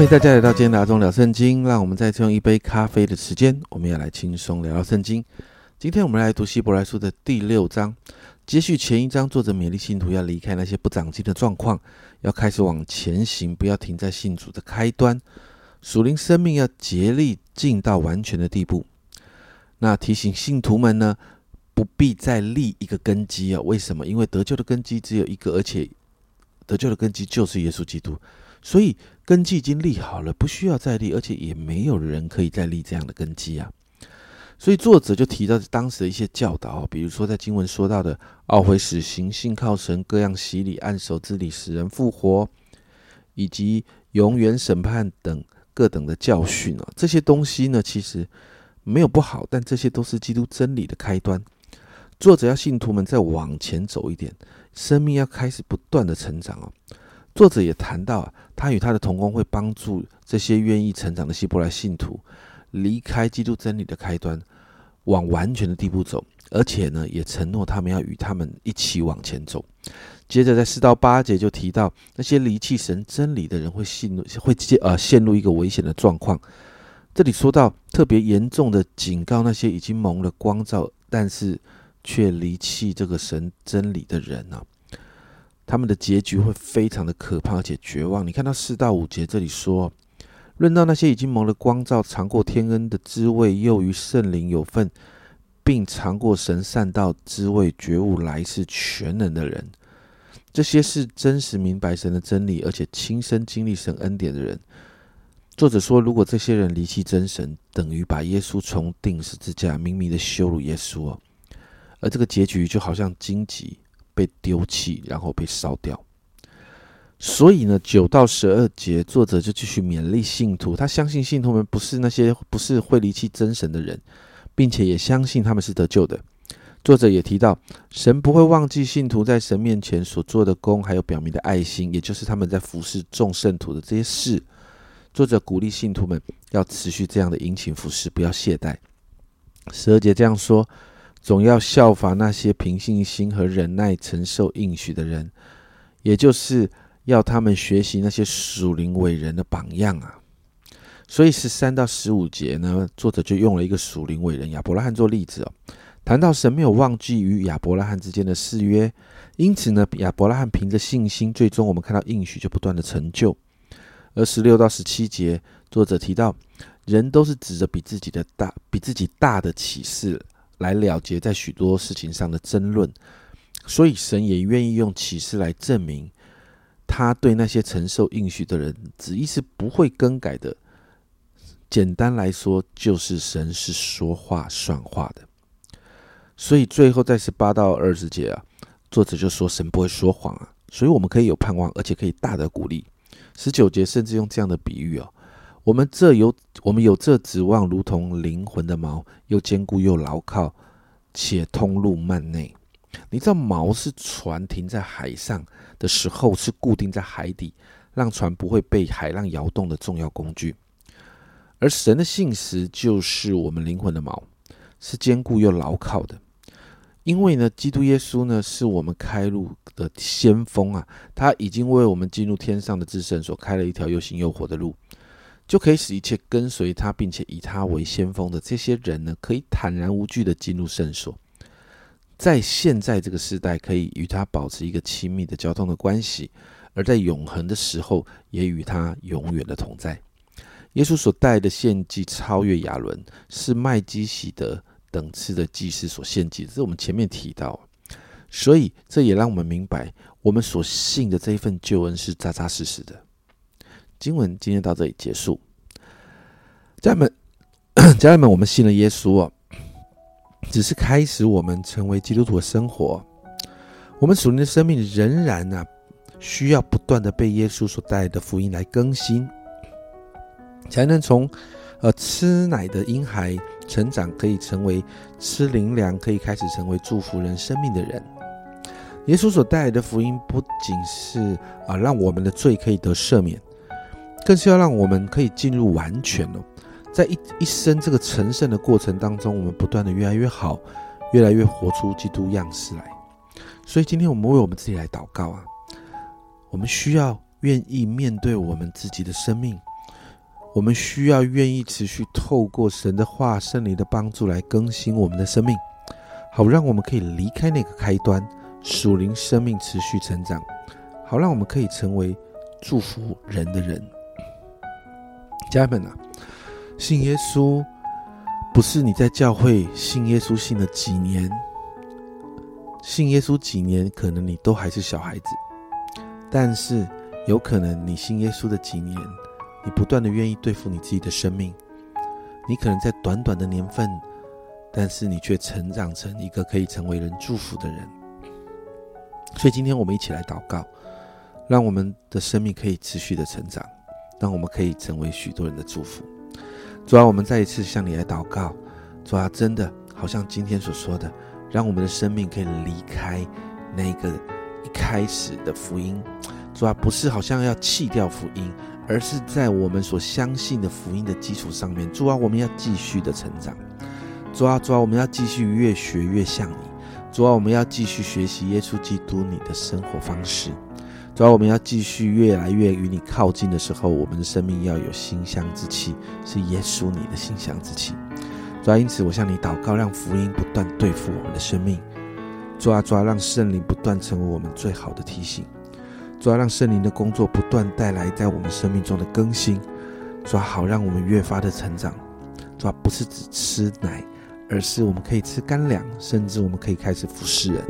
欢迎大家来到今天的阿忠聊圣经。让我们再次用一杯咖啡的时间，我们要来轻松聊聊圣经。今天我们来读希伯来书的第六章，接续前一章，作者勉励信徒要离开那些不长进的状况，要开始往前行，不要停在信主的开端。属灵生命要竭力进到完全的地步。那提醒信徒们呢，不必再立一个根基啊？为什么？因为得救的根基只有一个，而且得救的根基就是耶稣基督。所以根基已经立好了，不需要再立，而且也没有人可以再立这样的根基啊。所以作者就提到当时的一些教导，比如说在经文说到的懊悔死刑、信靠神、各样洗礼、按手之礼使人复活，以及永远审判等各等的教训啊，这些东西呢，其实没有不好，但这些都是基督真理的开端。作者要信徒们再往前走一点，生命要开始不断的成长哦。作者也谈到啊，他与他的同工会帮助这些愿意成长的希伯来信徒离开基督真理的开端，往完全的地步走，而且呢，也承诺他们要与他们一起往前走。接着在四到八节就提到，那些离弃神真理的人会陷入会陷呃陷入一个危险的状况。这里说到特别严重的警告那些已经蒙了光照，但是却离弃这个神真理的人呢。他们的结局会非常的可怕，而且绝望。你看到四到五节这里说，论到那些已经蒙了光照、尝过天恩的滋味，又与圣灵有份，并尝过神善道滋味、觉悟来世全能的人，这些是真实明白神的真理，而且亲身经历神恩典的人。作者说，如果这些人离弃真神，等于把耶稣从定十字架明明的羞辱耶稣，而这个结局就好像荆棘。被丢弃，然后被烧掉。所以呢，九到十二节，作者就继续勉励信徒，他相信信徒们不是那些不是会离弃真神的人，并且也相信他们是得救的。作者也提到，神不会忘记信徒在神面前所做的功，还有表明的爱心，也就是他们在服侍众圣徒的这些事。作者鼓励信徒们要持续这样的殷勤服侍，不要懈怠。十二节这样说。总要效法那些凭信心和忍耐承受应许的人，也就是要他们学习那些属灵伟人的榜样啊。所以十三到十五节呢，作者就用了一个属灵伟人亚伯拉罕做例子哦，谈到神没有忘记与亚伯拉罕之间的誓约，因此呢，亚伯拉罕凭着信心，最终我们看到应许就不断的成就。而十六到十七节，作者提到人都是指着比自己的大、比自己大的启示。来了结在许多事情上的争论，所以神也愿意用启示来证明他对那些承受应许的人旨意是不会更改的。简单来说，就是神是说话算话的。所以最后在十八到二十节啊，作者就说神不会说谎啊，所以我们可以有盼望，而且可以大的鼓励。十九节甚至用这样的比喻哦。我们这有，我们有这指望，如同灵魂的锚，又坚固又牢靠，且通路漫内。你知道锚是船停在海上的时候是固定在海底，让船不会被海浪摇动的重要工具。而神的信实就是我们灵魂的锚，是坚固又牢靠的。因为呢，基督耶稣呢是我们开路的先锋啊，他已经为我们进入天上的至圣所开了一条又新又活的路。就可以使一切跟随他，并且以他为先锋的这些人呢，可以坦然无惧的进入圣所，在现在这个时代，可以与他保持一个亲密的交通的关系；而在永恒的时候，也与他永远的同在。耶稣所带的献祭超越亚伦，是麦基喜德等次的祭司所献祭，这是我们前面提到，所以这也让我们明白，我们所信的这一份救恩是扎扎实实的。经文今天到这里结束。家人们，家人们，我们信了耶稣哦，只是开始我们成为基督徒的生活。我们属灵的生命仍然呢，需要不断的被耶稣所带来的福音来更新，才能从呃吃奶的婴孩成长，可以成为吃灵粮，可以开始成为祝福人生命的人。耶稣所带来的福音，不仅是啊让我们的罪可以得赦免。更是要让我们可以进入完全哦，在一一生这个成圣的过程当中，我们不断的越来越好，越来越活出基督样式来。所以今天我们为我们自己来祷告啊，我们需要愿意面对我们自己的生命，我们需要愿意持续透过神的话、圣灵的帮助来更新我们的生命，好让我们可以离开那个开端，属灵生命持续成长，好让我们可以成为祝福人的人。家人们啊，信耶稣不是你在教会信耶稣信了几年，信耶稣几年，可能你都还是小孩子，但是有可能你信耶稣的几年。你不断的愿意对付你自己的生命，你可能在短短的年份，但是你却成长成一个可以成为人祝福的人。所以今天我们一起来祷告，让我们的生命可以持续的成长，让我们可以成为许多人的祝福。主啊，我们再一次向你来祷告，主啊，真的好像今天所说的，让我们的生命可以离开那个一开始的福音。主啊，不是好像要弃掉福音。而是在我们所相信的福音的基础上面，主啊，我们要继续的成长。主啊，主啊，我们要继续越学越像你。主啊，我们要继续学习耶稣基督你的生活方式。主要，我们要继续越来越与你靠近的时候，我们的生命要有馨香之气，是耶稣你的馨香之气。主要，因此我向你祷告，让福音不断对付我们的生命。主啊，主啊，让圣灵不断成为我们最好的提醒。主要让圣灵的工作不断带来在我们生命中的更新，主要好让我们越发的成长。主要不是只吃奶，而是我们可以吃干粮，甚至我们可以开始服侍人。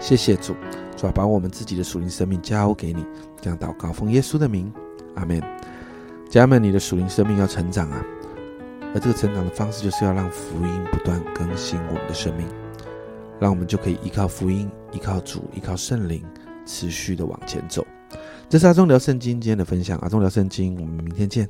谢谢主，主要把我们自己的属灵生命交给你，这样祷告奉耶稣的名，阿门。家人们，你的属灵生命要成长啊，而这个成长的方式就是要让福音不断更新我们的生命，让我们就可以依靠福音，依靠主，依靠圣灵。持续的往前走，这是阿忠聊圣经今天的分享。阿忠聊圣经，我们明天见。